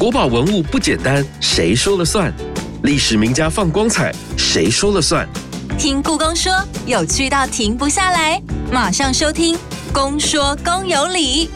国宝文物不简单，谁说了算？历史名家放光彩，谁说了算？听故宫说，有趣到停不下来，马上收听《公说公有理》。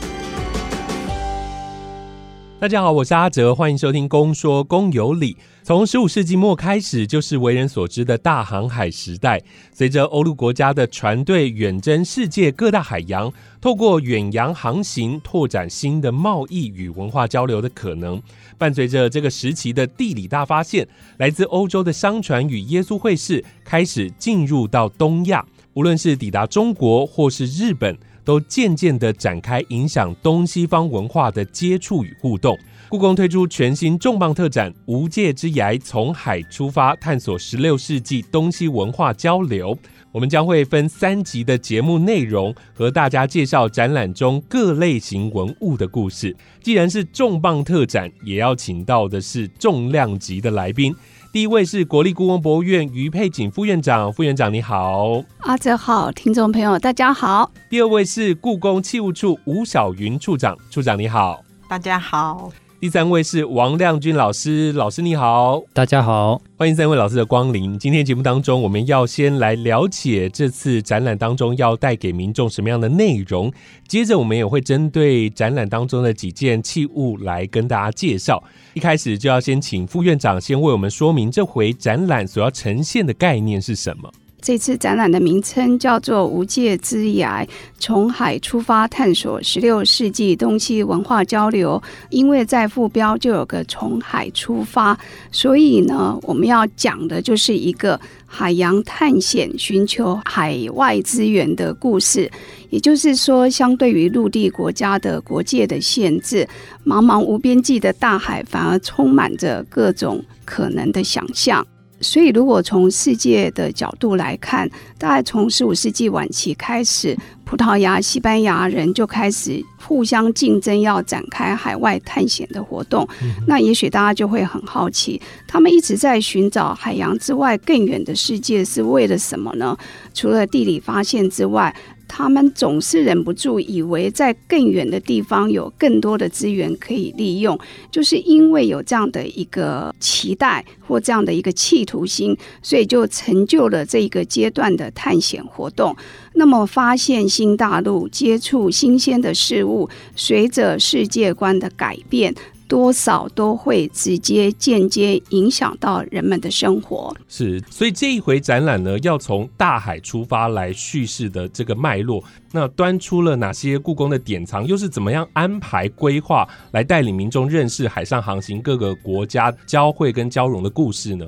大家好，我是阿哲，欢迎收听《公说公有理》。从十五世纪末开始，就是为人所知的大航海时代。随着欧陆国家的船队远征世界各大海洋，透过远洋航行，拓展新的贸易与文化交流的可能。伴随着这个时期的地理大发现，来自欧洲的商船与耶稣会士开始进入到东亚，无论是抵达中国或是日本。都渐渐的展开影响东西方文化的接触与互动。故宫推出全新重磅特展《无界之涯：从海出发，探索十六世纪东西文化交流》。我们将会分三集的节目内容，和大家介绍展览中各类型文物的故事。既然是重磅特展，也要请到的是重量级的来宾。第一位是国立故宫博物院于佩锦副院长，副院长你好，阿泽好，听众朋友大家好。第二位是故宫器物处吴小云处长，处长你好，大家好。第三位是王亮君老师，老师你好，大家好，欢迎三位老师的光临。今天节目当中，我们要先来了解这次展览当中要带给民众什么样的内容，接着我们也会针对展览当中的几件器物来跟大家介绍。一开始就要先请副院长先为我们说明这回展览所要呈现的概念是什么。这次展览的名称叫做《无界之崖：从海出发，探索十六世纪东西文化交流》。因为在副标就有个“从海出发”，所以呢，我们要讲的就是一个海洋探险、寻求海外资源的故事。也就是说，相对于陆地国家的国界的限制，茫茫无边际的大海反而充满着各种可能的想象。所以，如果从世界的角度来看，大概从十五世纪晚期开始，葡萄牙、西班牙人就开始互相竞争，要展开海外探险的活动。那也许大家就会很好奇，他们一直在寻找海洋之外更远的世界是为了什么呢？除了地理发现之外，他们总是忍不住以为在更远的地方有更多的资源可以利用，就是因为有这样的一个期待或这样的一个企图心，所以就成就了这一个阶段的探险活动。那么，发现新大陆、接触新鲜的事物，随着世界观的改变。多少都会直接、间接影响到人们的生活。是，所以这一回展览呢，要从大海出发来叙事的这个脉络，那端出了哪些故宫的典藏，又是怎么样安排规划来带领民众认识海上航行各个国家交汇跟交融的故事呢？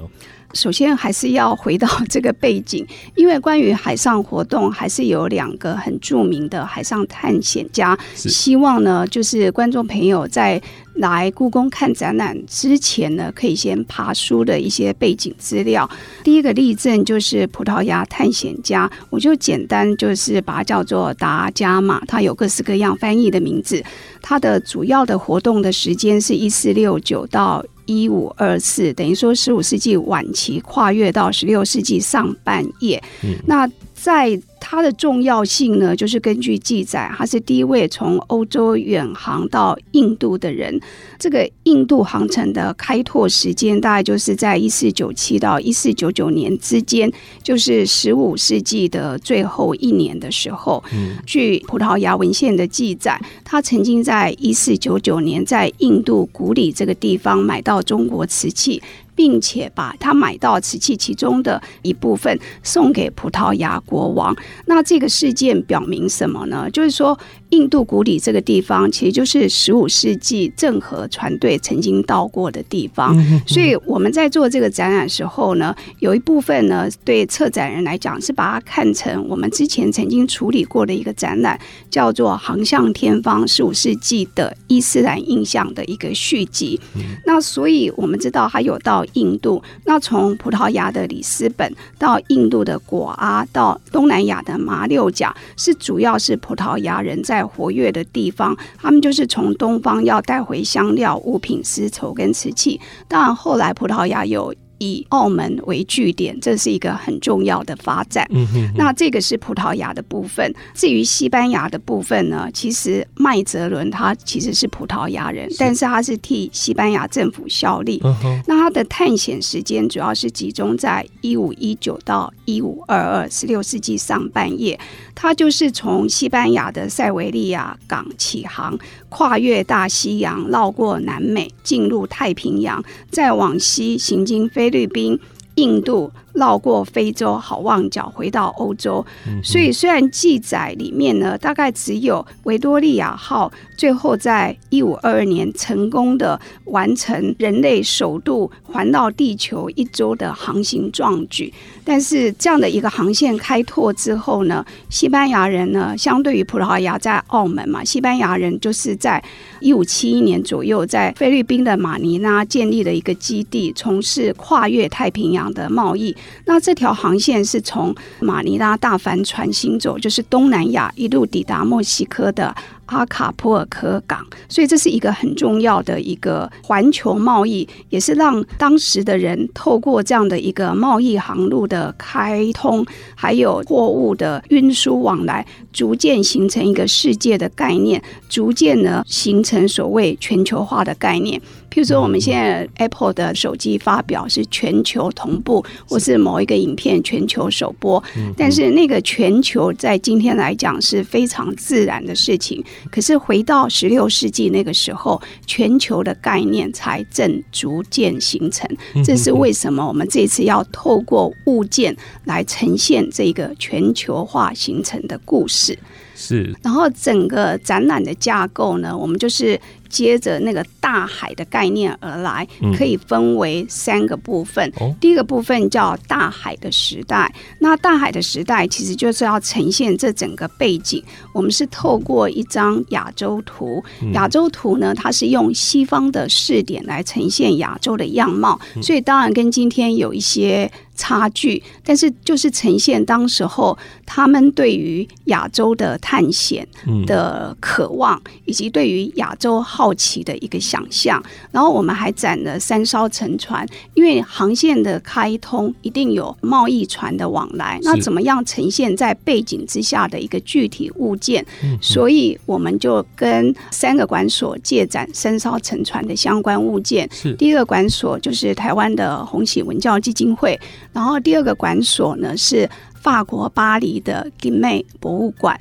首先还是要回到这个背景，因为关于海上活动，还是有两个很著名的海上探险家，希望呢，就是观众朋友在来故宫看展览之前呢，可以先爬书的一些背景资料。第一个例证就是葡萄牙探险家，我就简单就是把它叫做达伽马，它有各式各样翻译的名字。它的主要的活动的时间是一四六九到。一五二四，等于说十五世纪晚期跨越到十六世纪上半叶，那在。它的重要性呢，就是根据记载，他是第一位从欧洲远航到印度的人。这个印度航程的开拓时间大概就是在一四九七到一四九九年之间，就是十五世纪的最后一年的时候。据葡萄牙文献的记载，他曾经在一四九九年在印度古里这个地方买到中国瓷器。并且把他买到瓷器其中的一部分送给葡萄牙国王。那这个事件表明什么呢？就是说。印度古里这个地方，其实就是十五世纪郑和船队曾经到过的地方。所以我们在做这个展览时候呢，有一部分呢，对策展人来讲是把它看成我们之前曾经处理过的一个展览，叫做《航向天方：十五世纪的伊斯兰印象》的一个续集。那所以我们知道，它有到印度，那从葡萄牙的里斯本到印度的果阿，到东南亚的马六甲，是主要是葡萄牙人在。在活跃的地方，他们就是从东方要带回香料、物品、丝绸跟瓷器。当然，后来葡萄牙有以澳门为据点，这是一个很重要的发展。嗯哼，那这个是葡萄牙的部分。至于西班牙的部分呢，其实麦哲伦他其实是葡萄牙人，但是他是替西班牙政府效力。嗯，那他的探险时间主要是集中在一五一九到一五二二，十六世纪上半叶。他就是从西班牙的塞维利亚港起航，跨越大西洋，绕过南美，进入太平洋，再往西行经菲律宾、印度。绕过非洲好望角回到欧洲，所以虽然记载里面呢，大概只有维多利亚号最后在一五二二年成功的完成人类首度环绕地球一周的航行壮举，但是这样的一个航线开拓之后呢，西班牙人呢，相对于葡萄牙在澳门嘛，西班牙人就是在一五七一年左右在菲律宾的马尼拉建立了一个基地，从事跨越太平洋的贸易。那这条航线是从马尼拉大帆船行走，就是东南亚一路抵达墨西哥的。阿卡普尔科港，所以这是一个很重要的一个环球贸易，也是让当时的人透过这样的一个贸易航路的开通，还有货物的运输往来，逐渐形成一个世界的概念，逐渐呢形成所谓全球化的概念。譬如说，我们现在 Apple 的手机发表是全球同步，或是某一个影片全球首播，但是那个全球在今天来讲是非常自然的事情。可是回到十六世纪那个时候，全球的概念才正逐渐形成。这是为什么我们这次要透过物件来呈现这个全球化形成的故事。是，然后整个展览的架构呢，我们就是。接着那个大海的概念而来，可以分为三个部分。第一个部分叫大海的时代。那大海的时代其实就是要呈现这整个背景。我们是透过一张亚洲图，亚洲图呢，它是用西方的视点来呈现亚洲的样貌，所以当然跟今天有一些。差距，但是就是呈现当时候他们对于亚洲的探险的渴望，以及对于亚洲好奇的一个想象。然后我们还展了三艘沉船，因为航线的开通一定有贸易船的往来，那怎么样呈现在背景之下的一个具体物件？所以我们就跟三个馆所借展三艘沉船的相关物件。第一个馆所就是台湾的红喜文教基金会。然后第二个馆所呢是法国巴黎的吉美博物馆，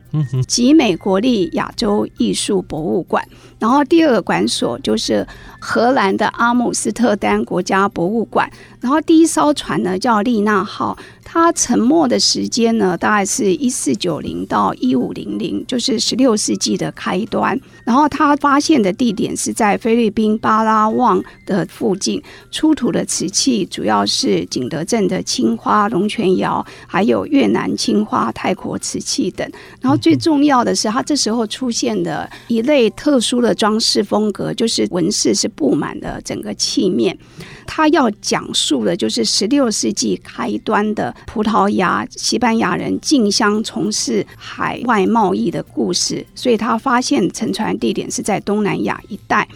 集美国立亚洲艺术博物馆。然后第二个馆所就是荷兰的阿姆斯特丹国家博物馆。然后第一艘船呢叫丽娜号，它沉没的时间呢大概是一四九零到一五零零，就是十六世纪的开端。然后它发现的地点是在菲律宾巴拉望的附近，出土的瓷器主要是景德镇的青花龙泉窑，还有越南青花泰国瓷器等。然后最重要的是，它这时候出现的一类特殊的装饰风格，就是纹饰是布满了整个器面。他要讲述的就是十六世纪开端的葡萄牙、西班牙人竞相从事海外贸易的故事，所以他发现沉船地点是在东南亚一带。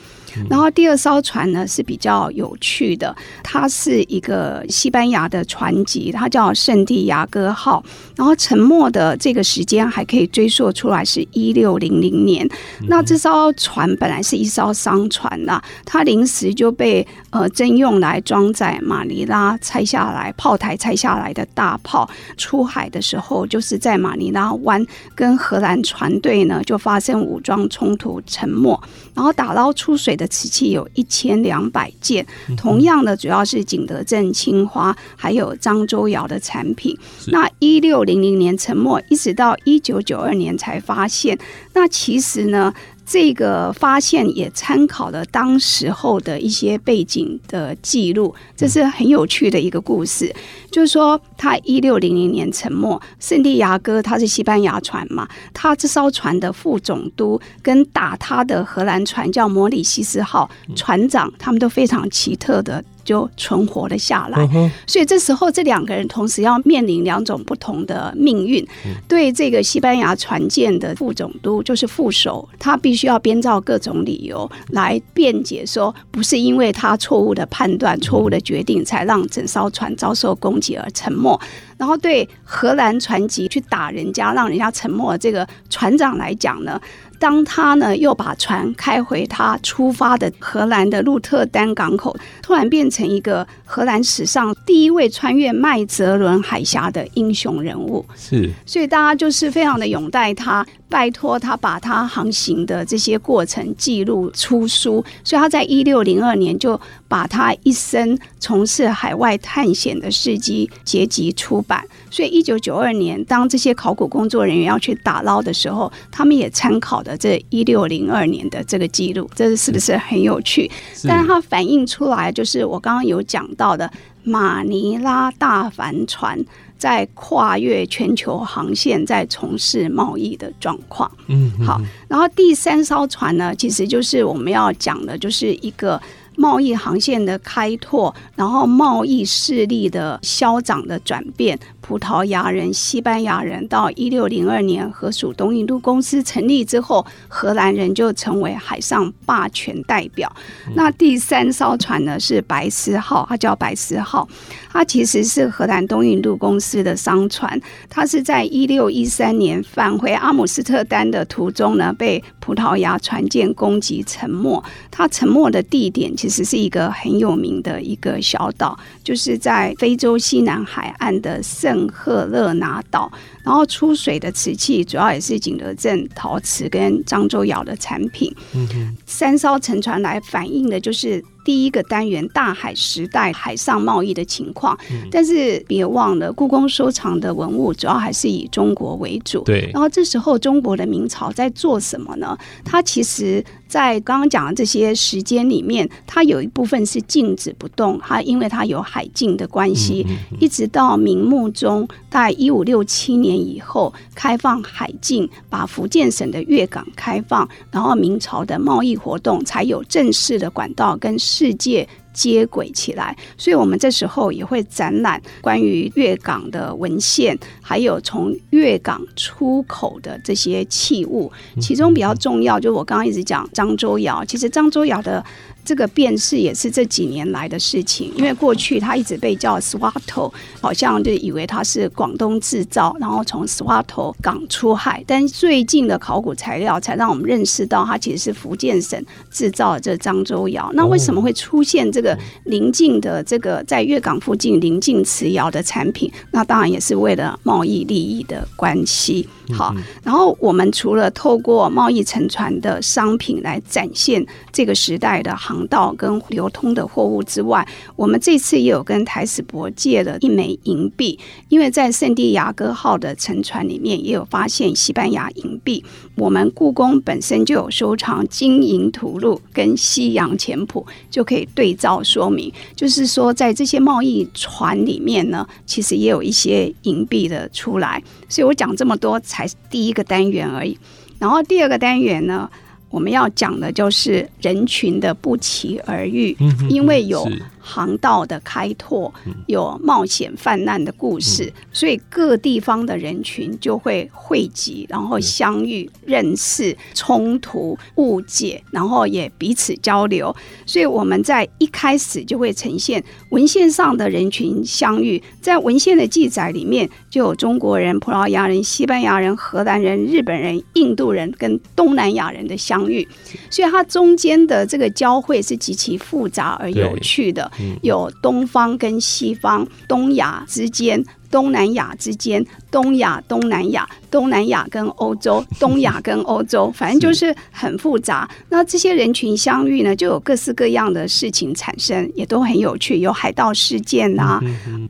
然后第二艘船呢是比较有趣的，它是一个西班牙的船籍，它叫圣地亚哥号。然后沉没的这个时间还可以追溯出来，是一六零零年。那这艘船本来是一艘商船呐，它临时就被呃征用来装载马尼拉拆下来炮台拆下来的大炮。出海的时候，就是在马尼拉湾跟荷兰船队呢就发生武装冲突，沉没。然后打捞出水的瓷器有一千两百件，同样的主要是景德镇青花，还有漳州窑的产品。那一六零零年沉没，一直到一九九二年才发现。那其实呢？这个发现也参考了当时候的一些背景的记录，这是很有趣的一个故事。就是说，他一六零零年沉没，圣地亚哥他是西班牙船嘛，他这艘船的副总督跟打他的荷兰船叫摩里西斯号船长，他们都非常奇特的就存活了下来。嗯所以这时候这两个人同时要面临两种不同的命运。对这个西班牙船舰的副总督，就是副手，他必须要编造各种理由来辩解说，不是因为他错误的判断、错误的决定，才让整艘船遭受攻击而沉没。然后对荷兰船籍去打人家，让人家沉没的这个船长来讲呢，当他呢又把船开回他出发的荷兰的鹿特丹港口，突然变成一个荷兰史上第一位穿越麦哲伦海峡的英雄人物。是所以大家就是非常的拥戴他，拜托他把他航行的这些过程记录出书。所以他在一六零二年就把他一生从事海外探险的事迹结集出版。所以一九九二年，当这些考古工作人员要去打捞的时候，他们也参考的这一六零二年的这个记录，这是不是很有趣？是但是它反映出来就是我刚刚有讲到的马尼拉大帆船在跨越全球航线，在从事贸易的状况。嗯嗯好，然后第三艘船呢，其实就是我们要讲的，就是一个贸易航线的开拓，然后贸易势力的消长的转变。葡萄牙人、西班牙人到一六零二年荷属东印度公司成立之后，荷兰人就成为海上霸权代表。那第三艘船呢是白丝号，它叫白丝号，它其实是荷兰东印度公司的商船，它是在一六一三年返回阿姆斯特丹的途中呢，被葡萄牙船舰攻击沉没。它沉没的地点其实实是一个很有名的一个小岛，就是在非洲西南海岸的圣赫勒拿岛。然后出水的瓷器主要也是景德镇陶瓷跟漳州窑的产品。嗯三艘沉船来反映的就是第一个单元大海时代海上贸易的情况。但是别忘了，故宫收藏的文物主要还是以中国为主。对然后这时候中国的明朝在做什么呢？它其实，在刚刚讲的这些时间里面，它有一部分是静止不动，它因为它有海禁的关系，一直到明穆宗，大概一五六七年以后开放海禁，把福建省的粤港开放，然后明朝的贸易活动才有正式的管道跟世界。接轨起来，所以我们这时候也会展览关于粤港的文献，还有从粤港出口的这些器物。其中比较重要，就我刚刚一直讲漳州窑，其实漳州窑的这个辨识也是这几年来的事情，因为过去它一直被叫 Swato，好像就以为它是广东制造，然后从 Swato 港出海，但最近的考古材料才让我们认识到它其实是福建省制造的这漳州窑。那为什么会出现这个临近的这个在粤港附近临近瓷窑的产品？那当然也是为了贸易利益的关系。好，然后我们除了透过贸易沉船的商品来展现这个时代的航航道跟流通的货物之外，我们这次也有跟台史博借了一枚银币，因为在圣地亚哥号的沉船里面也有发现西班牙银币。我们故宫本身就有收藏金银图录跟西洋钱谱，就可以对照说明。就是说，在这些贸易船里面呢，其实也有一些银币的出来。所以我讲这么多才第一个单元而已。然后第二个单元呢，我们要讲的就是人群的不期而遇，嗯因为有是航道的开拓，有冒险泛滥的故事，所以各地方的人群就会汇集，然后相遇、认识、冲突、误解，然后也彼此交流。所以我们在一开始就会呈现文献上的人群相遇，在文献的记载里面就有中国人、葡萄牙人、西班牙人、荷兰人、日本人、印度人跟东南亚人的相遇，所以它中间的这个交汇是极其复杂而有趣的。有东方跟西方、东亚之间、东南亚之间、东亚、东南亚、东南亚跟欧洲、东亚跟欧洲，反正就是很复杂。那这些人群相遇呢，就有各式各样的事情产生，也都很有趣，有海盗事件啊，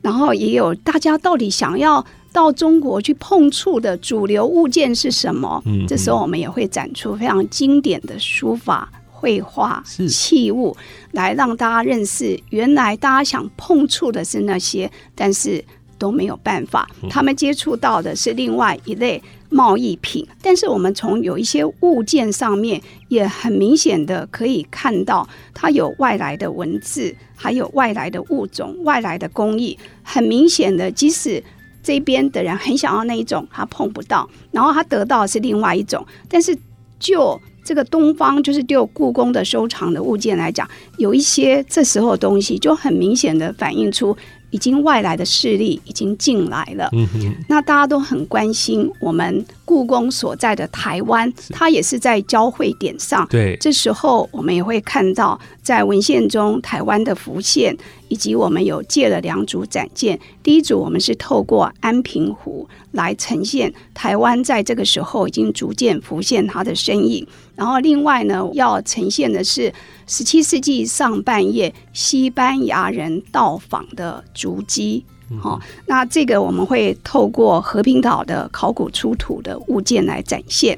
然后也有大家到底想要。到中国去碰触的主流物件是什么？嗯这时候我们也会展出非常经典的书法、绘画、器物，来让大家认识，原来大家想碰触的是那些，但是都没有办法，他们接触到的是另外一类贸易品，但是我们从有一些物件上面也很明显的可以看到，它有外来的文字，还有外来的物种、外来的工艺。很明显的，即使这边的人很想要那一种，他碰不到，然后他得到是另外一种。但是就这个东方，就是就故宫的收藏的物件来讲，有一些这时候的东西就很明显的反映出。已经外来的势力已经进来了，那大家都很关心我们故宫所在的台湾，它也是在交汇点上。对，这时候我们也会看到，在文献中台湾的浮现，以及我们有借了两组展件。第一组我们是透过安平湖来呈现台湾在这个时候已经逐渐浮现它的身影，然后另外呢要呈现的是。十七世纪上半叶，西班牙人到访的足迹。好，那这个我们会透过和平岛的考古出土的物件来展现。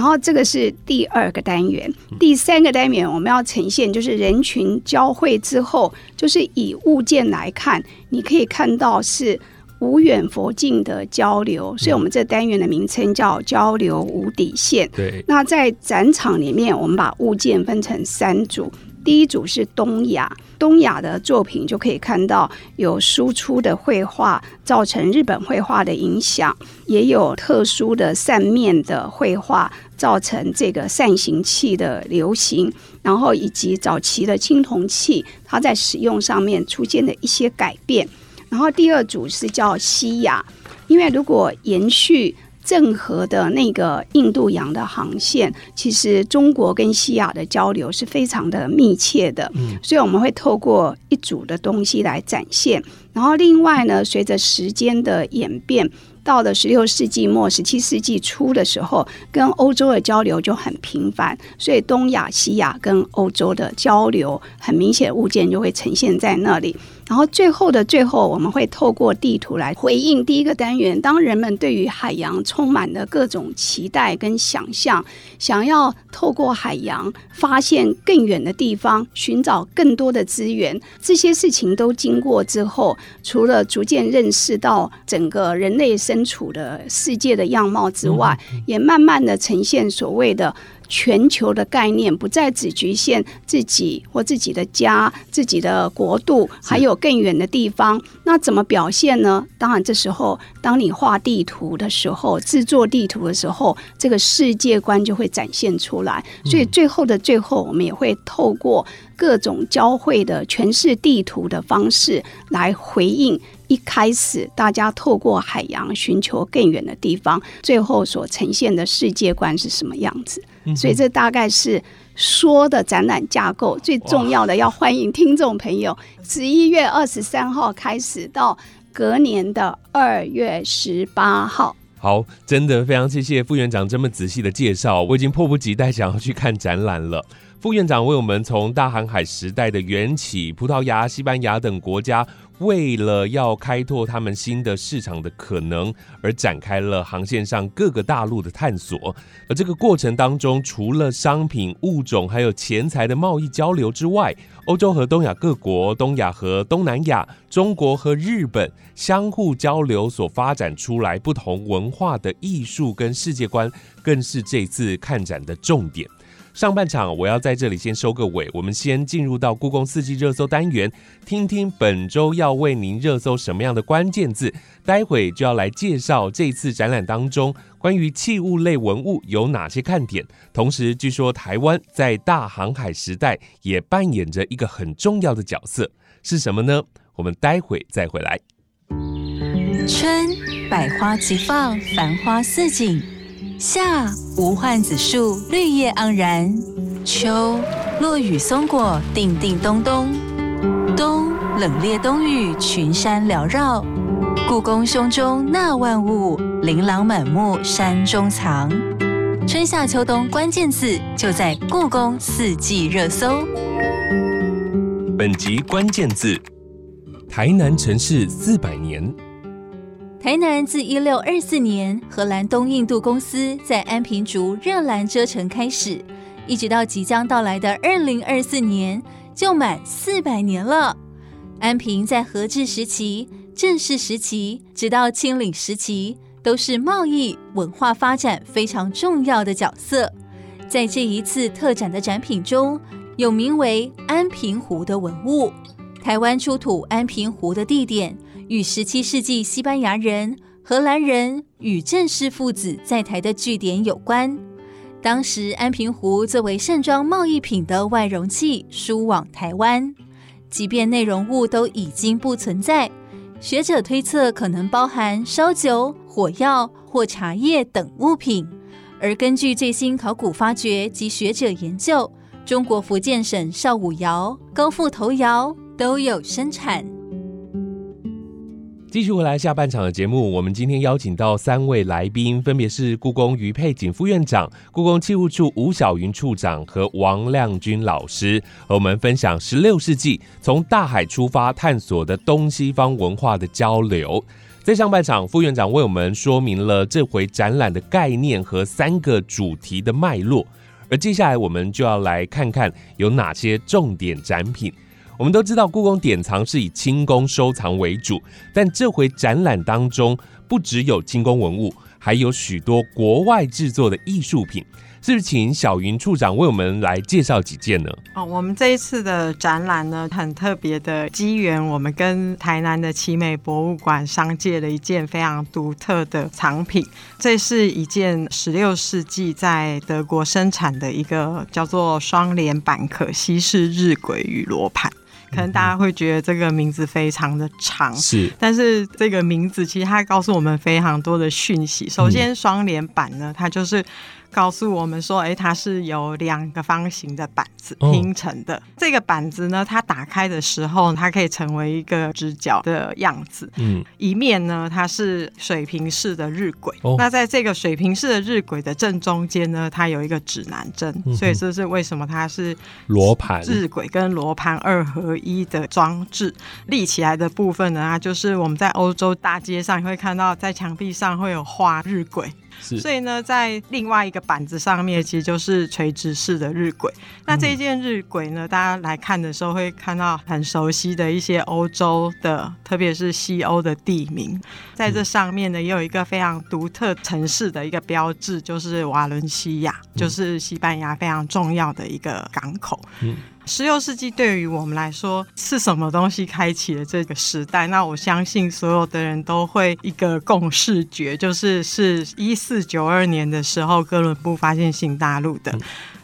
然后这个是第二个单元，第三个单元我们要呈现就是人群交汇之后，就是以物件来看，你可以看到是。无远佛近的交流，所以我们这单元的名称叫“交流无底线”。对。那在展场里面，我们把物件分成三组。第一组是东亚，东亚的作品就可以看到有输出的绘画造成日本绘画的影响，也有特殊的扇面的绘画造成这个扇形器的流行，然后以及早期的青铜器它在使用上面出现的一些改变。然后第二组是叫西亚，因为如果延续郑和的那个印度洋的航线，其实中国跟西亚的交流是非常的密切的，所以我们会透过一组的东西来展现。然后另外呢，随着时间的演变。到了十六世纪末、十七世纪初的时候，跟欧洲的交流就很频繁，所以东亚、西亚跟欧洲的交流，很明显物件就会呈现在那里。然后最后的最后，我们会透过地图来回应第一个单元。当人们对于海洋充满了各种期待跟想象，想要透过海洋发现更远的地方，寻找更多的资源，这些事情都经过之后，除了逐渐认识到整个人类身处的世界的样貌之外，也慢慢的呈现所谓的。全球的概念不再只局限自己或自己的家、自己的国度，还有更远的地方。那怎么表现呢？当然，这时候当你画地图的时候，制作地图的时候，这个世界观就会展现出来。所以最后的最后，我们也会透过各种交汇的诠释地图的方式来回应。一开始，大家透过海洋寻求更远的地方，最后所呈现的世界观是什么样子？所以，这大概是说的展览架构。最重要的，要欢迎听众朋友，十一月二十三号开始到隔年的二月十八号。好，真的非常谢谢副院长这么仔细的介绍，我已经迫不及待想要去看展览了。副院长为我们从大航海时代的缘起，葡萄牙、西班牙等国家。为了要开拓他们新的市场的可能，而展开了航线上各个大陆的探索。而这个过程当中，除了商品、物种还有钱财的贸易交流之外，欧洲和东亚各国、东亚和东南亚、中国和日本相互交流所发展出来不同文化的艺术跟世界观，更是这次看展的重点。上半场我要在这里先收个尾，我们先进入到故宫四季热搜单元，听听本周要为您热搜什么样的关键字。待会就要来介绍这次展览当中关于器物类文物有哪些看点。同时，据说台湾在大航海时代也扮演着一个很重要的角色，是什么呢？我们待会再回来。春，百花齐放，繁花似锦。夏无患子树绿叶盎然，秋落雨松果叮叮咚咚，冬冷冽冬雨群山缭绕。故宫胸中纳万物，琳琅满目山中藏。春夏秋冬关键字就在故宫四季热搜。本集关键字：台南城市四百年。台南自一六二四年荷兰东印度公司在安平竹热兰遮城开始，一直到即将到来的二零二四年，就满四百年了。安平在和治时期、正式时期，直到清领时期，都是贸易文化发展非常重要的角色。在这一次特展的展品中，有名为安平湖的文物。台湾出土安平湖的地点与十七世纪西班牙人、荷兰人与郑氏父子在台的据点有关。当时安平湖作为盛装贸易品的外容器输往台湾，即便内容物都已经不存在，学者推测可能包含烧酒、火药或茶叶等物品。而根据最新考古发掘及学者研究，中国福建省邵武窑、高富头窑。都有生产。继续回来下半场的节目，我们今天邀请到三位来宾，分别是故宫余佩景副院长、故宫器物处吴晓云处长和王亮君老师，和我们分享十六世纪从大海出发探索的东西方文化的交流。在上半场，副院长为我们说明了这回展览的概念和三个主题的脉络，而接下来我们就要来看看有哪些重点展品。我们都知道，故宫典藏是以清宫收藏为主，但这回展览当中不只有清宫文物，还有许多国外制作的艺术品。是不是请小云处长为我们来介绍几件呢？哦，我们这一次的展览呢，很特别的机缘，我们跟台南的奇美博物馆商借了一件非常独特的藏品。这是一件十六世纪在德国生产的一个叫做双联板可西式日晷与罗盘。可能大家会觉得这个名字非常的长，是，但是这个名字其实它告诉我们非常多的讯息。首先，双联版呢，它就是。告诉我们说，哎，它是由两个方形的板子拼成的。这个板子呢，它打开的时候，它可以成为一个直角的样子。嗯，一面呢，它是水平式的日晷。那在这个水平式的日晷的正中间呢，它有一个指南针。所以这是为什么它是罗盘日晷跟罗盘二合一的装置。立起来的部分呢，它就是我们在欧洲大街上会看到，在墙壁上会有画日晷。所以呢，在另外一个板子上面，其实就是垂直式的日晷。那这一件日晷呢，大家来看的时候会看到很熟悉的一些欧洲的，特别是西欧的地名。在这上面呢，也有一个非常独特城市的一个标志，就是瓦伦西亚，就是西班牙非常重要的一个港口。十六世纪对于我们来说是什么东西开启了这个时代？那我相信所有的人都会一个共视觉，就是是一四九二年的时候，哥伦布发现新大陆的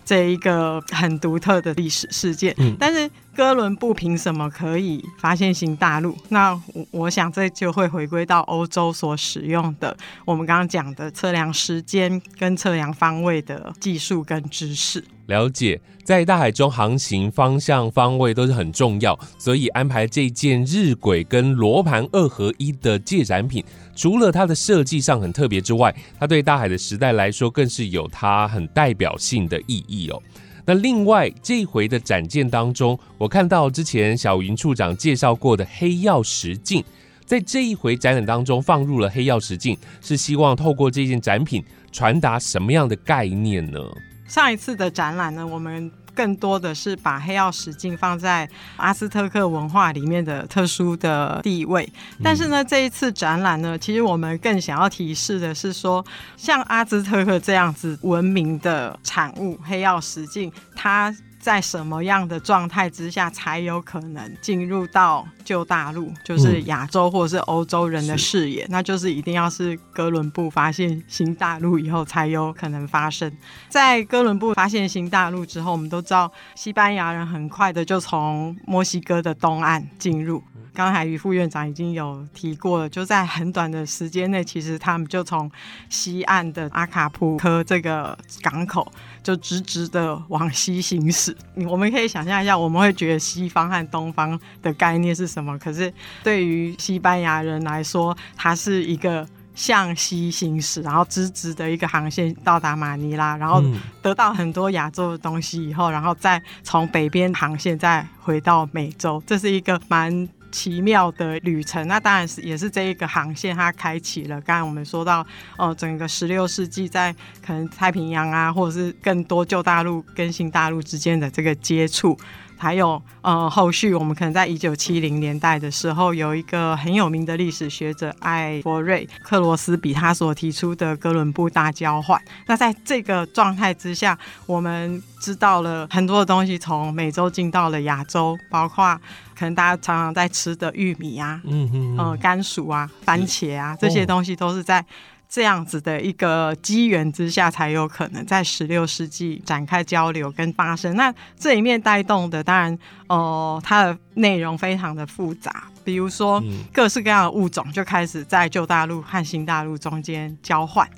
这一个很独特的历史事件。但是。哥伦布凭什么可以发现新大陆？那我我想这就会回归到欧洲所使用的我们刚刚讲的测量时间跟测量方位的技术跟知识。了解，在大海中航行，方向方位都是很重要，所以安排这件日晷跟罗盘二合一的借展品，除了它的设计上很特别之外，它对大海的时代来说更是有它很代表性的意义哦。那另外这一回的展件当中，我看到之前小云处长介绍过的黑曜石镜，在这一回展览当中放入了黑曜石镜，是希望透过这件展品传达什么样的概念呢？上一次的展览呢，我们。更多的是把黑曜石镜放在阿斯特克文化里面的特殊的地位，但是呢，这一次展览呢，其实我们更想要提示的是说，像阿兹特克这样子文明的产物，黑曜石镜，它。在什么样的状态之下才有可能进入到旧大陆，就是亚洲或者是欧洲人的视野？那就是一定要是哥伦布发现新大陆以后才有可能发生。在哥伦布发现新大陆之后，我们都知道西班牙人很快的就从墨西哥的东岸进入。刚才于副院长已经有提过了，就在很短的时间内，其实他们就从西岸的阿卡普科这个港口。就直直的往西行驶，我们可以想象一下，我们会觉得西方和东方的概念是什么？可是对于西班牙人来说，它是一个向西行驶，然后直直的一个航线到达马尼拉，然后得到很多亚洲的东西以后，然后再从北边航线再回到美洲，这是一个蛮。奇妙的旅程，那当然是也是这一个航线，它开启了。刚才我们说到，哦，整个十六世纪在可能太平洋啊，或者是更多旧大陆跟新大陆之间的这个接触，还有呃后续我们可能在一九七零年代的时候，有一个很有名的历史学者艾佛瑞克罗斯比他所提出的哥伦布大交换。那在这个状态之下，我们知道了很多的东西从美洲进到了亚洲，包括可能大家常常在吃的玉米啊，嗯嗯，呃，甘薯啊，番茄啊，这些东西都是在。这样子的一个机缘之下，才有可能在十六世纪展开交流跟发生。那这里面带动的，当然，哦，它的内容非常的复杂。比如说，各式各样的物种就开始在旧大陆和新大陆中间交换，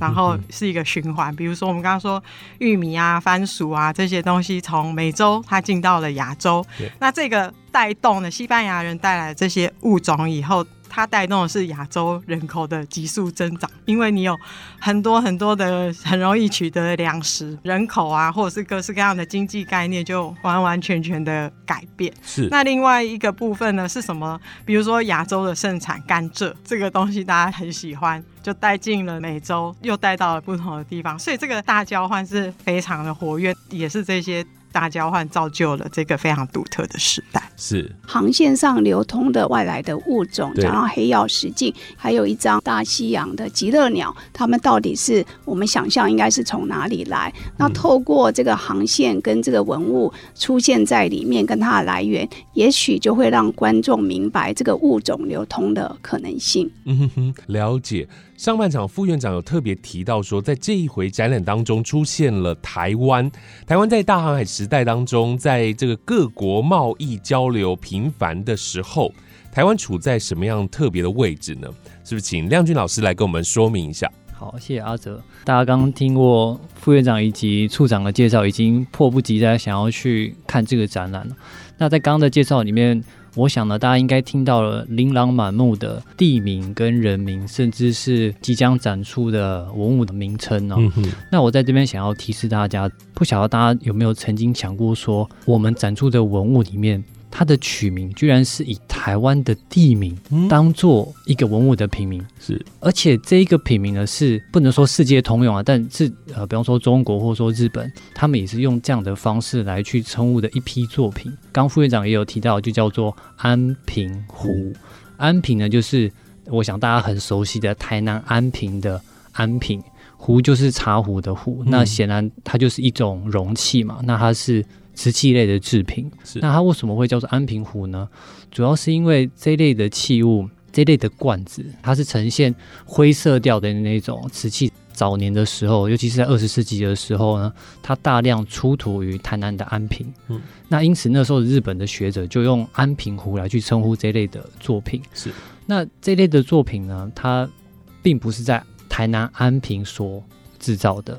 然后是一个循环。比如说，我们刚刚说玉米啊、番薯啊这些东西从美洲它进到了亚洲，那这个带动了西班牙人带来这些物种以后。它带动的是亚洲人口的急速增长，因为你有很多很多的很容易取得的粮食，人口啊，或者是各式各样的经济概念就完完全全的改变。是。那另外一个部分呢是什么？比如说亚洲的盛产甘蔗这个东西，大家很喜欢，就带进了美洲，又带到了不同的地方，所以这个大交换是非常的活跃，也是这些。大交换造就了这个非常独特的时代。是航线上流通的外来的物种，讲到黑曜石镜，还有一张大西洋的极乐鸟，它们到底是我们想象应该是从哪里来？那透过这个航线跟这个文物出现在里面，跟它的来源，也许就会让观众明白这个物种流通的可能性。嗯哼哼，了解。上半场副院长有特别提到说，在这一回展览当中出现了台湾。台湾在大航海时代当中，在这个各国贸易交流频繁的时候，台湾处在什么样特别的位置呢？是不是请亮君老师来跟我们说明一下？好，谢谢阿哲。大家刚刚听过副院长以及处长的介绍，已经迫不及待想要去看这个展览了。那在刚刚的介绍里面。我想呢，大家应该听到了琳琅满目的地名跟人名，甚至是即将展出的文物的名称哦。那我在这边想要提示大家，不晓得大家有没有曾经想过，说我们展出的文物里面。它的取名居然是以台湾的地名当做一个文物的品名，是，而且这一个品名呢是不能说世界通用啊，但是呃，比方说中国或者说日本，他们也是用这样的方式来去称呼的一批作品。刚副院长也有提到，就叫做安平湖。安平呢，就是我想大家很熟悉的台南安平的安平湖，就是茶壶的壶。那显然它就是一种容器嘛，那它是。瓷器类的制品，是那它为什么会叫做安平壶呢？主要是因为这类的器物，这类的罐子，它是呈现灰色调的那种瓷器。早年的时候，尤其是在二十世纪的时候呢，它大量出土于台南的安平。嗯，那因此那时候日本的学者就用安平壶来去称呼这类的作品。是那这类的作品呢，它并不是在台南安平所制造的。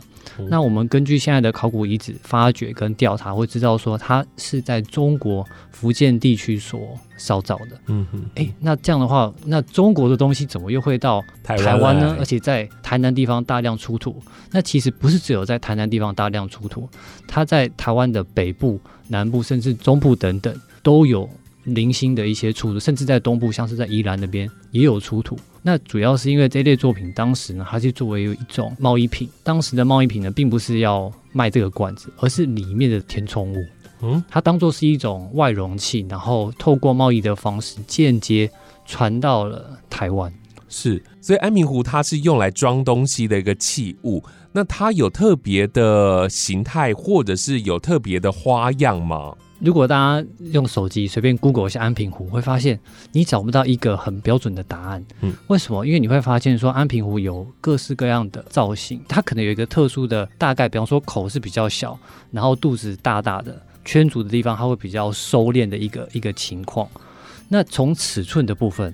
那我们根据现在的考古遗址发掘跟调查，会知道说它是在中国福建地区所烧造的。嗯哼，哎，那这样的话，那中国的东西怎么又会到台湾呢？而且在台南地方大量出土。那其实不是只有在台南地方大量出土，它在台湾的北部、南部，甚至中部等等都有。零星的一些出土，甚至在东部，像是在宜兰那边也有出土。那主要是因为这类作品当时呢，它是作为一种贸易品。当时的贸易品呢，并不是要卖这个罐子，而是里面的填充物。嗯，它当做是一种外容器，然后透过贸易的方式间接传到了台湾。是，所以安平壶它是用来装东西的一个器物。那它有特别的形态，或者是有特别的花样吗？如果大家用手机随便 Google 一下安平湖，会发现你找不到一个很标准的答案。嗯，为什么？因为你会发现说安平湖有各式各样的造型，它可能有一个特殊的大概，比方说口是比较小，然后肚子大大的，圈足的地方它会比较收敛的一个一个情况。那从尺寸的部分，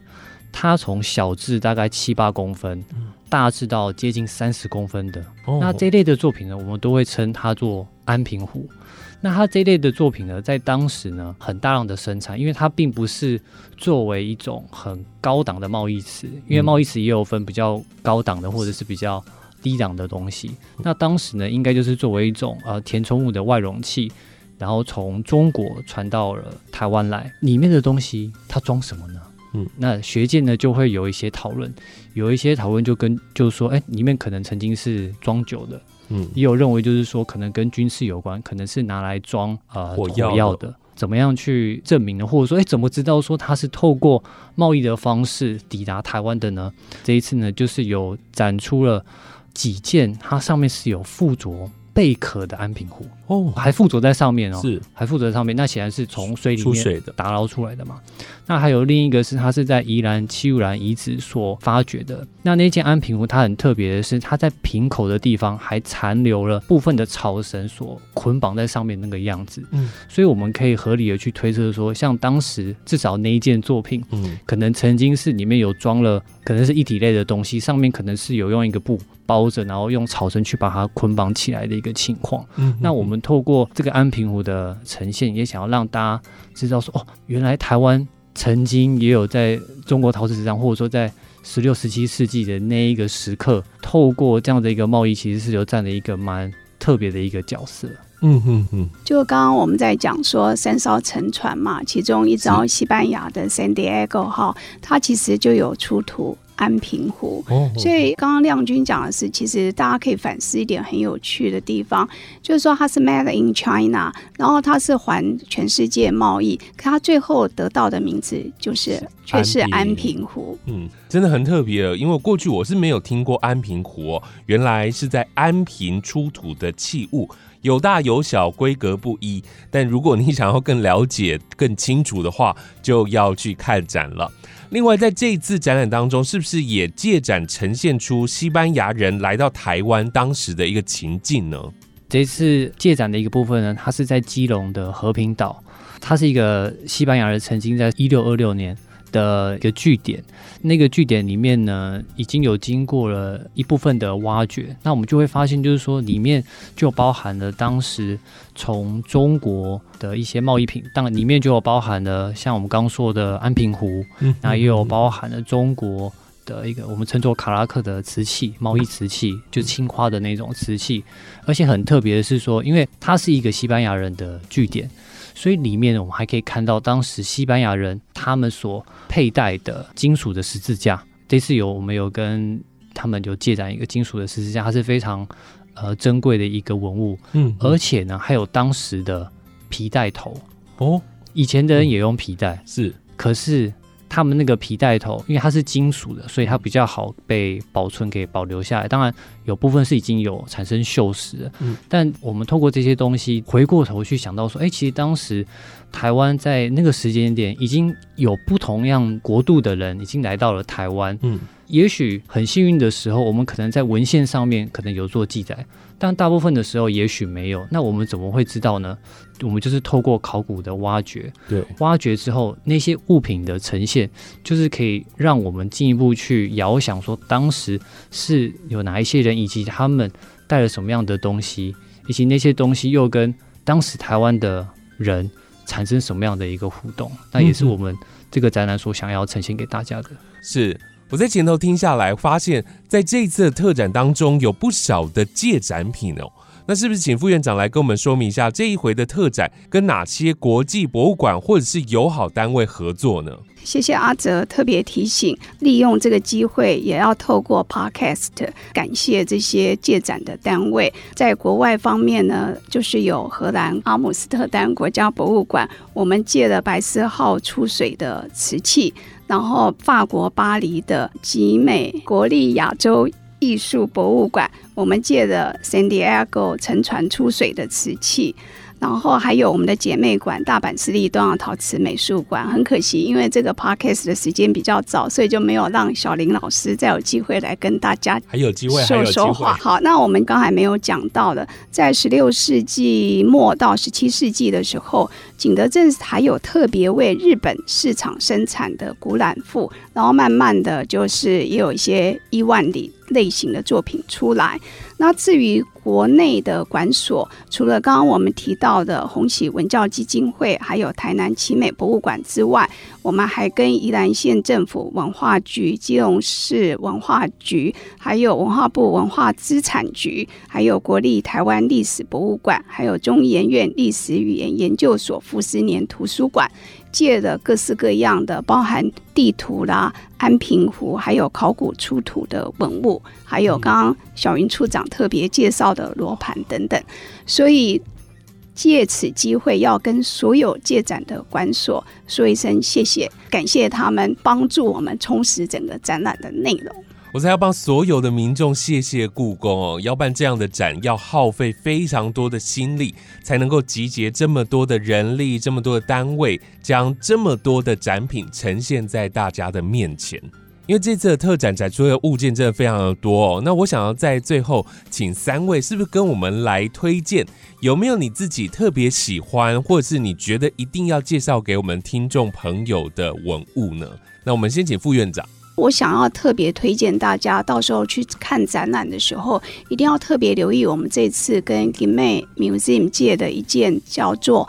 它从小至大概七八公分，大致到接近三十公分的，那这类的作品呢，我们都会称它做安平湖。那它这类的作品呢，在当时呢，很大量的生产，因为它并不是作为一种很高档的贸易瓷，因为贸易瓷也有分比较高档的或者是比较低档的东西。那当时呢，应该就是作为一种呃填充物的外容器，然后从中国传到了台湾来，里面的东西它装什么呢？嗯，那学界呢就会有一些讨论，有一些讨论就跟就是说，哎，里面可能曾经是装酒的。嗯，也有认为就是说，可能跟军事有关，可能是拿来装呃火药的。怎么样去证明呢？或者说，哎，怎么知道说它是透过贸易的方式抵达台湾的呢？这一次呢，就是有展出了几件，它上面是有附着。贝壳的安平湖哦，还附着在上面哦，是还附着在上面，那显然是从水里面打捞出来的嘛。那还有另一个是，它是在宜兰七五兰遗址所发掘的。那那件安平湖它很特别的是，它在瓶口的地方还残留了部分的草绳所捆绑在上面那个样子。嗯，所以我们可以合理的去推测说，像当时至少那一件作品，嗯，可能曾经是里面有装了，可能是一体类的东西，上面可能是有用一个布。包着，然后用草绳去把它捆绑起来的一个情况。嗯，那我们透过这个安平湖的呈现，也想要让大家知道说，哦，原来台湾曾经也有在中国陶瓷史上，或者说在十六、十七世纪的那一个时刻，透过这样的一个贸易，其实是有占了一个蛮特别的一个角色。嗯嗯嗯，就刚刚我们在讲说三艘沉船嘛，其中一艘西班牙的 San Diego 号，它其实就有出土。安平湖，所以刚刚亮君讲的是，其实大家可以反思一点很有趣的地方，就是说它是 Made in China，然后它是环全世界贸易，可它最后得到的名字就是却是安平湖。嗯，真的很特别，因为过去我是没有听过安平湖，原来是在安平出土的器物，有大有小，规格不一。但如果你想要更了解、更清楚的话，就要去看展了。另外，在这一次展览当中，是不是也借展呈现出西班牙人来到台湾当时的一个情境呢？这次借展的一个部分呢，它是在基隆的和平岛，它是一个西班牙人曾经在一六二六年。的一个据点，那个据点里面呢，已经有经过了一部分的挖掘，那我们就会发现，就是说里面就包含了当时从中国的一些贸易品，当然里面就有包含了像我们刚说的安平湖，那也有包含了中国的一个我们称作卡拉克的瓷器，贸易瓷器，就是青花的那种瓷器，而且很特别的是说，因为它是一个西班牙人的据点。所以里面我们还可以看到当时西班牙人他们所佩戴的金属的十字架。这次有我们有跟他们有借展一个金属的十字架，它是非常呃珍贵的一个文物。嗯，而且呢还有当时的皮带头哦，以前的人也用皮带是，可是。他们那个皮带头，因为它是金属的，所以它比较好被保存给保留下来。当然，有部分是已经有产生锈蚀了。嗯，但我们透过这些东西，回过头去想到说，哎，其实当时台湾在那个时间点，已经有不同样国度的人已经来到了台湾。嗯，也许很幸运的时候，我们可能在文献上面可能有做记载。但大部分的时候也许没有，那我们怎么会知道呢？我们就是透过考古的挖掘，对，挖掘之后那些物品的呈现，就是可以让我们进一步去遥想说，当时是有哪一些人，以及他们带了什么样的东西，以及那些东西又跟当时台湾的人产生什么样的一个互动，那也是我们这个展览所想要呈现给大家的。是。我在前头听下来，发现在这一次的特展当中有不少的借展品哦。那是不是请副院长来跟我们说明一下这一回的特展跟哪些国际博物馆或者是友好单位合作呢？谢谢阿泽特别提醒，利用这个机会也要透过 Podcast 感谢这些借展的单位。在国外方面呢，就是有荷兰阿姆斯特丹国家博物馆，我们借了白丝号出水的瓷器。然后，法国巴黎的集美国立亚洲艺术博物馆，我们借的 San Diego 沉船出水的瓷器。然后还有我们的姐妹馆大阪市立东洋陶瓷美术馆，很可惜，因为这个 podcast 的时间比较早，所以就没有让小林老师再有机会来跟大家还有机会说说话。好，那我们刚才没有讲到的，在十六世纪末到十七世纪的时候，景德镇还有特别为日本市场生产的古兰赋，然后慢慢的就是也有一些伊万里类型的作品出来。那至于国内的馆所，除了刚刚我们提到的红喜文教基金会，还有台南奇美博物馆之外，我们还跟宜兰县政府文化局、基隆市文化局，还有文化部文化资产局，还有国立台湾历史博物馆，还有中研院历史语言研究所傅斯年图书馆。借的各式各样的，包含地图啦、安平湖，还有考古出土的文物，还有刚刚小云处长特别介绍的罗盘等等。所以，借此机会要跟所有借展的馆所说一声谢谢，感谢他们帮助我们充实整个展览的内容。我才要帮所有的民众谢谢故宫哦，要办这样的展要耗费非常多的心力，才能够集结这么多的人力、这么多的单位，将这么多的展品呈现在大家的面前。因为这次的特展展出的物件真的非常的多哦，那我想要在最后请三位，是不是跟我们来推荐，有没有你自己特别喜欢，或者是你觉得一定要介绍给我们听众朋友的文物呢？那我们先请副院长。我想要特别推荐大家，到时候去看展览的时候，一定要特别留意我们这次跟 g i m a Museum 借的一件叫做。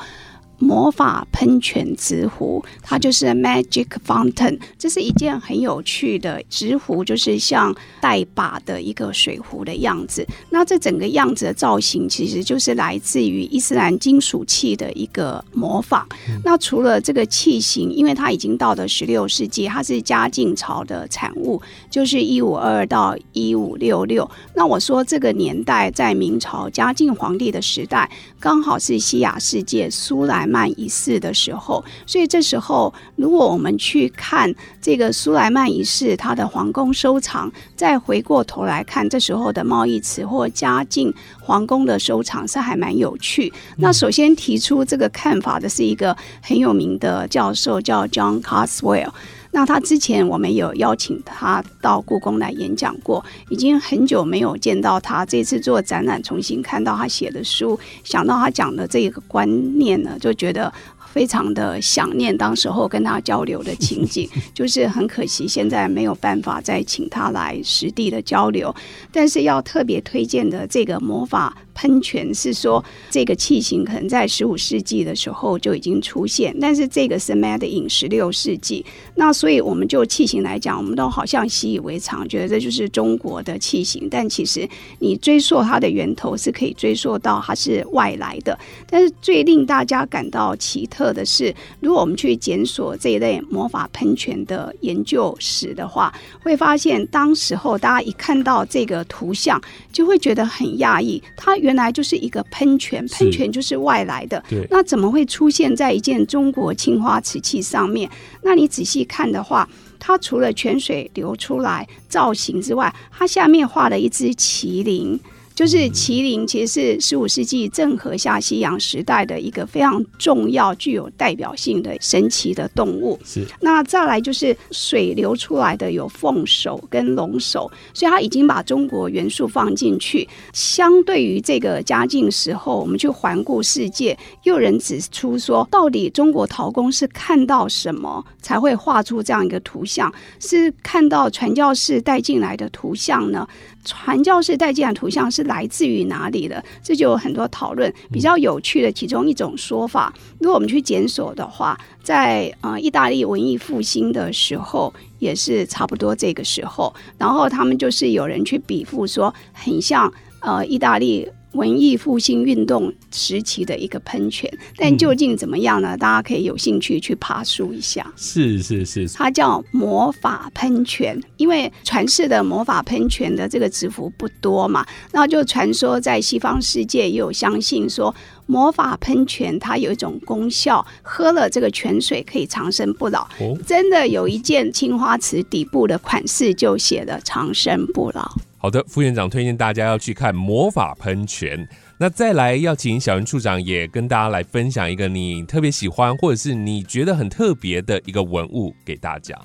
魔法喷泉直壶，它就是 Magic Fountain，这是一件很有趣的直壶，就是像带把的一个水壶的样子。那这整个样子的造型，其实就是来自于伊斯兰金属器的一个模仿。那除了这个器型，因为它已经到了十六世纪，它是嘉靖朝的产物，就是一五二二到一五六六。那我说这个年代在明朝嘉靖皇帝的时代，刚好是西亚世界苏莱。曼一世的时候，所以这时候，如果我们去看这个苏莱曼一世他的皇宫收藏，再回过头来看这时候的贸易词或嘉靖皇宫的收藏，是还蛮有趣。那首先提出这个看法的是一个很有名的教授，叫 John Carswell。那他之前我们有邀请他到故宫来演讲过，已经很久没有见到他。这次做展览，重新看到他写的书，想到他讲的这个观念呢，就觉得非常的想念当时候跟他交流的情景。就是很可惜，现在没有办法再请他来实地的交流。但是要特别推荐的这个魔法。喷泉是说这个器型可能在十五世纪的时候就已经出现，但是这个是 made in 十六世纪。那所以我们就器型来讲，我们都好像习以为常，觉得这就是中国的器型。但其实你追溯它的源头是可以追溯到它是外来的。但是最令大家感到奇特的是，如果我们去检索这一类魔法喷泉的研究史的话，会发现当时候大家一看到这个图像，就会觉得很讶异，它。原来就是一个喷泉，喷泉就是外来的。那怎么会出现在一件中国青花瓷器上面？那你仔细看的话，它除了泉水流出来造型之外，它下面画了一只麒麟。就是麒麟，其实是十五世纪郑和下西洋时代的一个非常重要、具有代表性的神奇的动物。是。那再来就是水流出来的有凤首跟龙首，所以它已经把中国元素放进去。相对于这个嘉靖时候，我们去环顾世界，又有人指出说，到底中国陶工是看到什么才会画出这样一个图像？是看到传教士带进来的图像呢？传教士带进来图像是来自于哪里的？这就有很多讨论。比较有趣的其中一种说法，如果我们去检索的话，在呃意大利文艺复兴的时候，也是差不多这个时候。然后他们就是有人去比附说，很像呃意大利。文艺复兴运动时期的一个喷泉，但究竟怎么样呢？大家可以有兴趣去爬书一下。是是是，它叫魔法喷泉，因为传世的魔法喷泉的这个字符不多嘛，那就传说在西方世界也有相信说魔法喷泉它有一种功效，喝了这个泉水可以长生不老。真的有一件青花瓷底部的款式就写了长生不老。好的，副院长推荐大家要去看魔法喷泉。那再来要请小云处长也跟大家来分享一个你特别喜欢或者是你觉得很特别的一个文物给大家。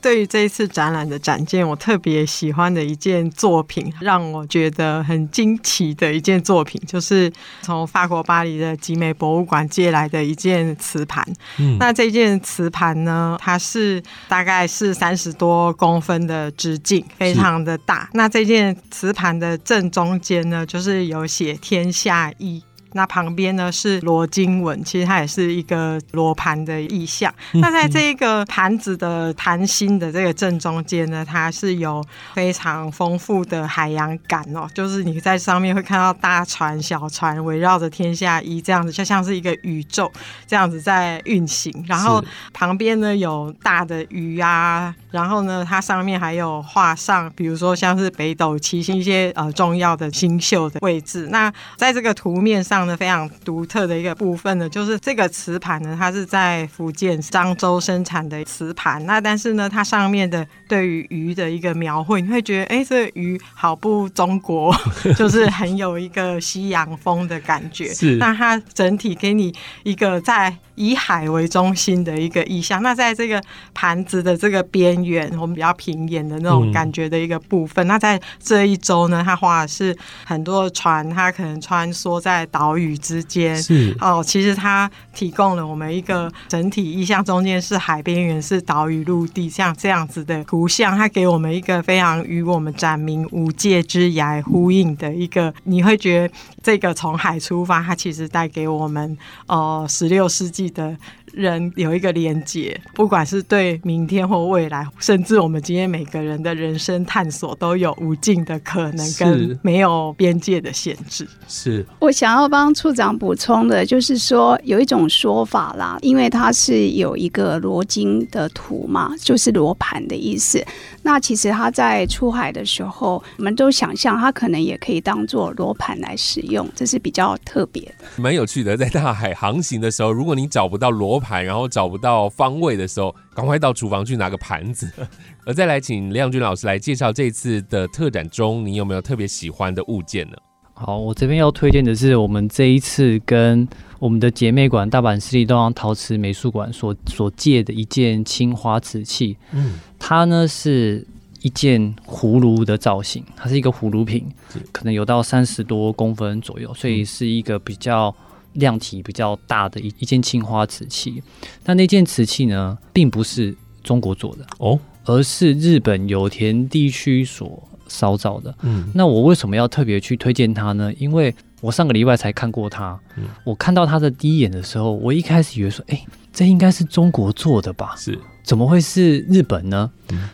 对于这一次展览的展件，我特别喜欢的一件作品，让我觉得很惊奇的一件作品，就是从法国巴黎的集美博物馆借来的一件瓷盘。嗯，那这件瓷盘呢，它是大概是三十多公分的直径，非常的大。那这件瓷盘的正中间呢，就是有写“天下一”。那旁边呢是罗经文，其实它也是一个罗盘的意象。那在这一个盘子的盘心的这个正中间呢，它是有非常丰富的海洋感哦，就是你在上面会看到大船、小船围绕着天下一这样子，就像是一个宇宙这样子在运行。然后旁边呢有大的鱼啊，然后呢它上面还有画上，比如说像是北斗七星一些呃重要的星宿的位置。那在这个图面上。象的非常独特的一个部分呢，就是这个瓷盘呢，它是在福建漳州生产的瓷盘。那但是呢，它上面的对于鱼的一个描绘，你会觉得，哎，这个鱼好不中国，就是很有一个西洋风的感觉。是。那它整体给你一个在以海为中心的一个意象。那在这个盘子的这个边缘，我们比较平沿的那种感觉的一个部分。那在这一周呢，它画的是很多船，它可能穿梭在岛屿之间。是哦，其实它提供了我们一个整体意象，中间是海边缘，是岛屿陆地，像这样子的图像，它给我们一个非常与我们展明无界之涯呼应的一个，你会觉得这个从海出发，它其实带给我们哦十六世纪的。人有一个连接，不管是对明天或未来，甚至我们今天每个人的人生探索，都有无尽的可能跟没有边界的限制。是我想要帮处长补充的，就是说有一种说法啦，因为它是有一个罗经的图嘛，就是罗盘的意思。那其实它在出海的时候，我们都想象它可能也可以当做罗盘来使用，这是比较特别的，蛮有趣的。在大海航行的时候，如果你找不到罗盘，然后找不到方位的时候，赶快到厨房去拿个盘子。而再来，请亮君老师来介绍这次的特展中，你有没有特别喜欢的物件呢？好，我这边要推荐的是我们这一次跟我们的姐妹馆大阪市立东洋陶瓷美术馆所所借的一件青花瓷器。嗯，它呢是一件葫芦的造型，它是一个葫芦瓶，可能有到三十多公分左右，所以是一个比较。量体比较大的一一件青花瓷器，那那件瓷器呢，并不是中国做的哦，而是日本有田地区所烧造的。嗯，那我为什么要特别去推荐它呢？因为我上个礼拜才看过它，我看到它的第一眼的时候，我一开始以为说，哎，这应该是中国做的吧？是。怎么会是日本呢？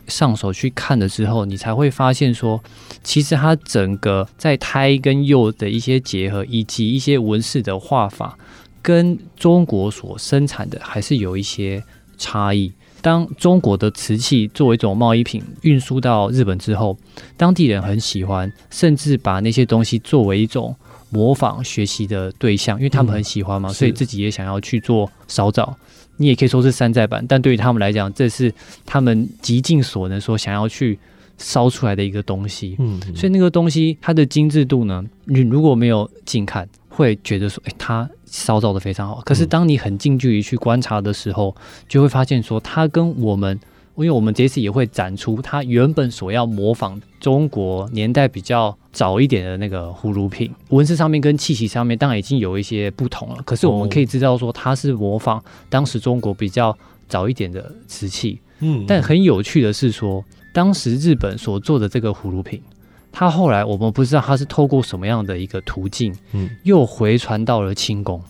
上手去看了之后，你才会发现说，其实它整个在胎跟釉的一些结合，以及一些纹饰的画法，跟中国所生产的还是有一些差异。当中国的瓷器作为一种贸易品运输到日本之后，当地人很喜欢，甚至把那些东西作为一种模仿学习的对象，因为他们很喜欢嘛，所以自己也想要去做烧造。你也可以说是山寨版，但对于他们来讲，这是他们极尽所能说想要去烧出来的一个东西。嗯，所以那个东西它的精致度呢，你如果没有近看，会觉得说，哎，它烧造的非常好。可是当你很近距离去观察的时候，就会发现说，它跟我们。因为我们这次也会展出它原本所要模仿中国年代比较早一点的那个葫芦品，纹饰上面跟气息上面当然已经有一些不同了。可是我们可以知道说它是模仿当时中国比较早一点的瓷器。嗯，但很有趣的是说，当时日本所做的这个葫芦瓶，它后来我们不知道它是透过什么样的一个途径，嗯，又回传到了清宫。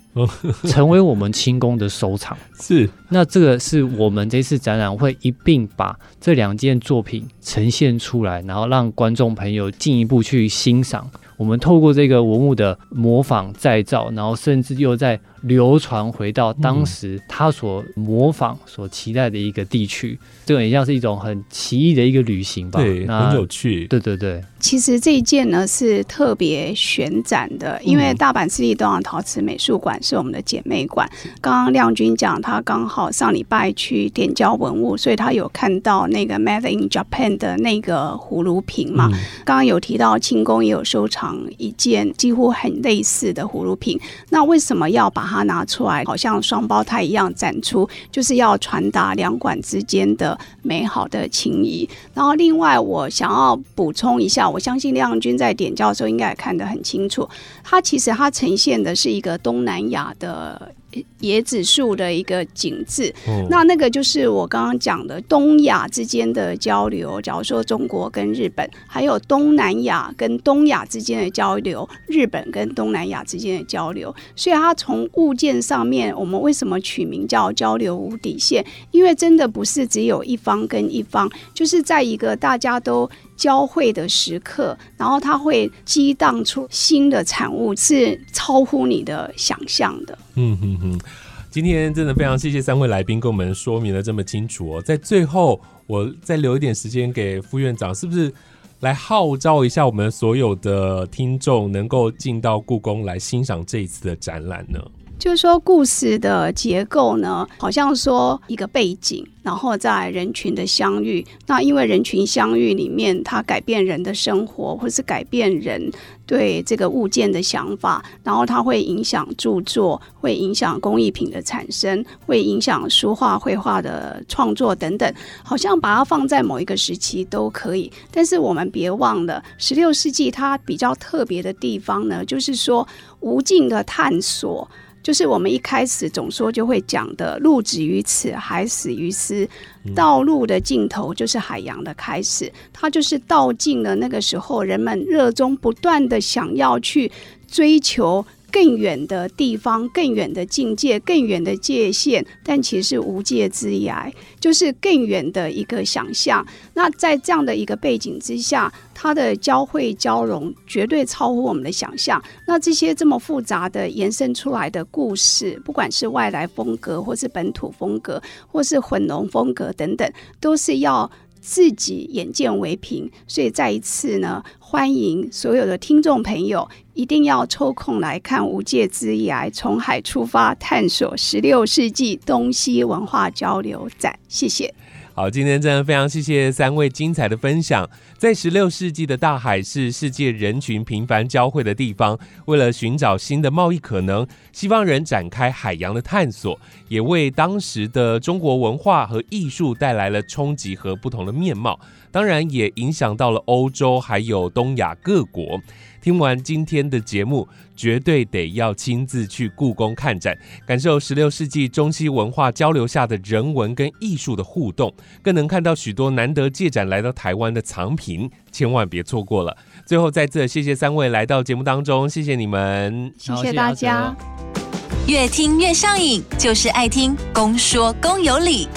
成为我们清宫的收藏 是，那这个是我们这次展览会一并把这两件作品呈现出来，然后让观众朋友进一步去欣赏。我们透过这个文物的模仿再造，然后甚至又在流传回到当时他所模仿、所期待的一个地区，这个也像是一种很奇异的一个旅行吧？对，很有趣。对对对。其实这一件呢是特别选展的，因为大阪市立东洋陶瓷美术馆是我们的姐妹馆。刚刚亮君讲，他刚好上礼拜去点交文物，所以他有看到那个 Made in Japan 的那个葫芦瓶嘛。刚刚有提到清宫也有收藏一件几乎很类似的葫芦瓶，那为什么要把它他拿出来，好像双胞胎一样展出？就是要传达两馆之间的美好的情谊。然后另外我想要补充一下。我相信亮君在点教的时候应该也看得很清楚，它其实它呈现的是一个东南亚的。椰子树的一个景致，那那个就是我刚刚讲的东亚之间的交流。假如说中国跟日本，还有东南亚跟东亚之间的交流，日本跟东南亚之间的交流。所以它从物件上面，我们为什么取名叫交流无底线？因为真的不是只有一方跟一方，就是在一个大家都交汇的时刻，然后它会激荡出新的产物，是超乎你的想象的。嗯哼哼，今天真的非常谢谢三位来宾跟我们说明的这么清楚哦。在最后，我再留一点时间给副院长，是不是来号召一下我们所有的听众，能够进到故宫来欣赏这一次的展览呢？就是说，故事的结构呢，好像说一个背景，然后在人群的相遇。那因为人群相遇里面，它改变人的生活，或是改变人对这个物件的想法，然后它会影响著作，会影响工艺品的产生，会影响书画、绘画的创作等等。好像把它放在某一个时期都可以。但是我们别忘了，十六世纪它比较特别的地方呢，就是说无尽的探索。就是我们一开始总说就会讲的“路止于此，海始于斯”，道路的尽头就是海洋的开始。它就是道尽了那个时候人们热衷不断的想要去追求。更远的地方，更远的境界，更远的界限，但其实无界之涯，就是更远的一个想象。那在这样的一个背景之下，它的交汇交融绝对超乎我们的想象。那这些这么复杂的延伸出来的故事，不管是外来风格，或是本土风格，或是混融风格等等，都是要。自己眼见为凭，所以再一次呢，欢迎所有的听众朋友一定要抽空来看《无界之涯》，从海出发，探索十六世纪东西文化交流展。谢谢。好，今天真的非常谢谢三位精彩的分享。在十六世纪的大海是世界人群频繁交汇的地方，为了寻找新的贸易可能，西方人展开海洋的探索，也为当时的中国文化和艺术带来了冲击和不同的面貌。当然，也影响到了欧洲还有东亚各国。听完今天的节目，绝对得要亲自去故宫看展，感受十六世纪中西文化交流下的人文跟艺术的互动，更能看到许多难得借展来到台湾的藏品，千万别错过了。最后再次谢谢三位来到节目当中，谢谢你们，谢谢大家。越听越上瘾，就是爱听公说公有理。